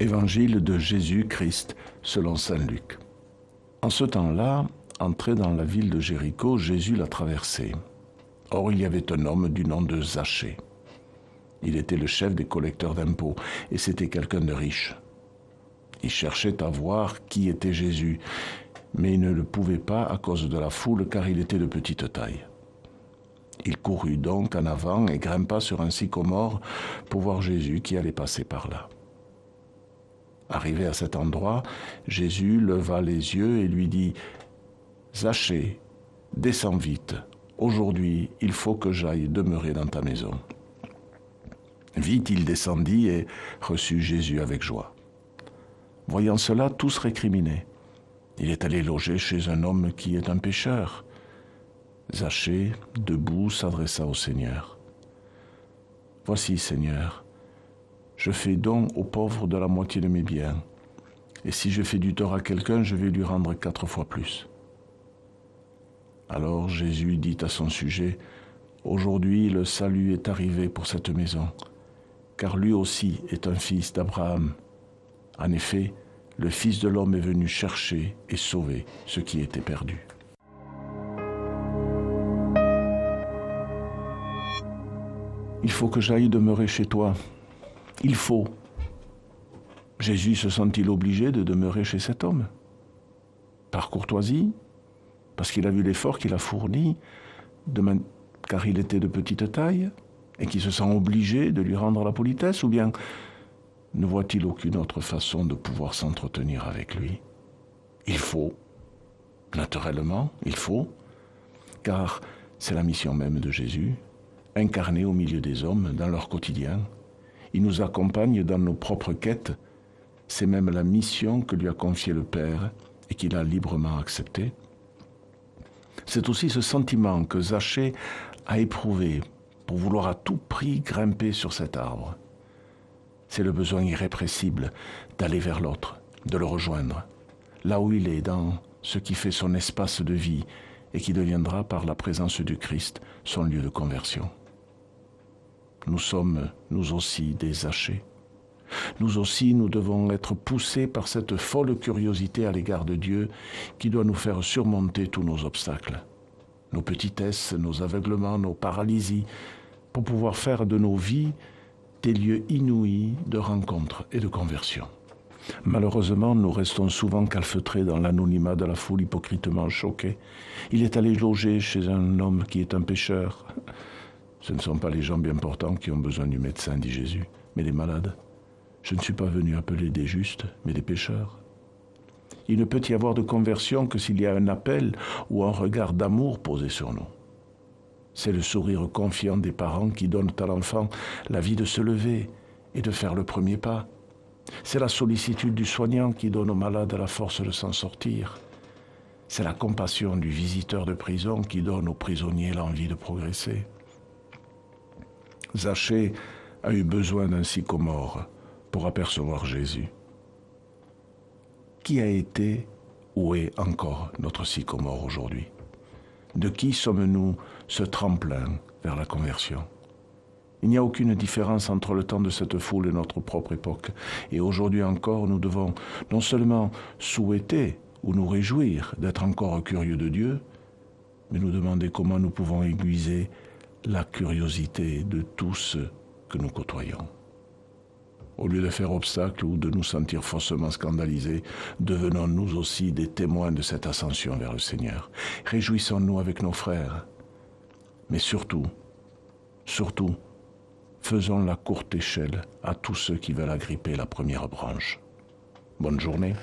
Évangile de Jésus-Christ selon Saint Luc. En ce temps-là, entré dans la ville de Jéricho, Jésus l'a traversée. Or il y avait un homme du nom de Zachée. Il était le chef des collecteurs d'impôts et c'était quelqu'un de riche. Il cherchait à voir qui était Jésus, mais il ne le pouvait pas à cause de la foule car il était de petite taille. Il courut donc en avant et grimpa sur un sycomore pour voir Jésus qui allait passer par là. Arrivé à cet endroit, Jésus leva les yeux et lui dit, Zachée, descends vite, aujourd'hui il faut que j'aille demeurer dans ta maison. Vite il descendit et reçut Jésus avec joie. Voyant cela, tous récriminaient. Il est allé loger chez un homme qui est un pécheur. Zachée, debout, s'adressa au Seigneur. Voici, Seigneur, je fais don aux pauvres de la moitié de mes biens. Et si je fais du tort à quelqu'un, je vais lui rendre quatre fois plus. Alors Jésus dit à son sujet, Aujourd'hui le salut est arrivé pour cette maison, car lui aussi est un fils d'Abraham. En effet, le Fils de l'homme est venu chercher et sauver ce qui était perdu. Il faut que j'aille demeurer chez toi, il faut. Jésus se sent-il obligé de demeurer chez cet homme? Par courtoisie? Parce qu'il a vu l'effort qu'il a fourni, car il était de petite taille, et qu'il se sent obligé de lui rendre la politesse Ou bien ne voit-il aucune autre façon de pouvoir s'entretenir avec lui? Il faut. Naturellement, il faut. Car c'est la mission même de Jésus, incarné au milieu des hommes dans leur quotidien, il nous accompagne dans nos propres quêtes. C'est même la mission que lui a confiée le Père et qu'il a librement acceptée. C'est aussi ce sentiment que Zachée a éprouvé pour vouloir à tout prix grimper sur cet arbre. C'est le besoin irrépressible d'aller vers l'autre, de le rejoindre, là où il est, dans ce qui fait son espace de vie et qui deviendra par la présence du Christ son lieu de conversion. Nous sommes, nous aussi, des hachés. Nous aussi, nous devons être poussés par cette folle curiosité à l'égard de Dieu qui doit nous faire surmonter tous nos obstacles, nos petitesses, nos aveuglements, nos paralysies, pour pouvoir faire de nos vies des lieux inouïs de rencontre et de conversion. Malheureusement, nous restons souvent calfeutrés dans l'anonymat de la foule hypocritement choquée. Il est allé loger chez un homme qui est un pécheur. Ce ne sont pas les gens bien portants qui ont besoin du médecin, dit Jésus, mais les malades. Je ne suis pas venu appeler des justes, mais des pécheurs. Il ne peut y avoir de conversion que s'il y a un appel ou un regard d'amour posé sur nous. C'est le sourire confiant des parents qui donnent à l'enfant la vie de se lever et de faire le premier pas. C'est la sollicitude du soignant qui donne au malade la force de s'en sortir. C'est la compassion du visiteur de prison qui donne aux prisonniers l'envie de progresser. Zachée a eu besoin d'un sycomore pour apercevoir Jésus. Qui a été ou est encore notre sycomore aujourd'hui? De qui sommes-nous ce tremplin vers la conversion? Il n'y a aucune différence entre le temps de cette foule et notre propre époque. Et aujourd'hui encore, nous devons non seulement souhaiter ou nous réjouir d'être encore curieux de Dieu, mais nous demander comment nous pouvons aiguiser la curiosité de tous ceux que nous côtoyons. Au lieu de faire obstacle ou de nous sentir faussement scandalisés, devenons nous aussi des témoins de cette ascension vers le Seigneur. Réjouissons-nous avec nos frères. Mais surtout, surtout, faisons la courte échelle à tous ceux qui veulent agripper la première branche. Bonne journée.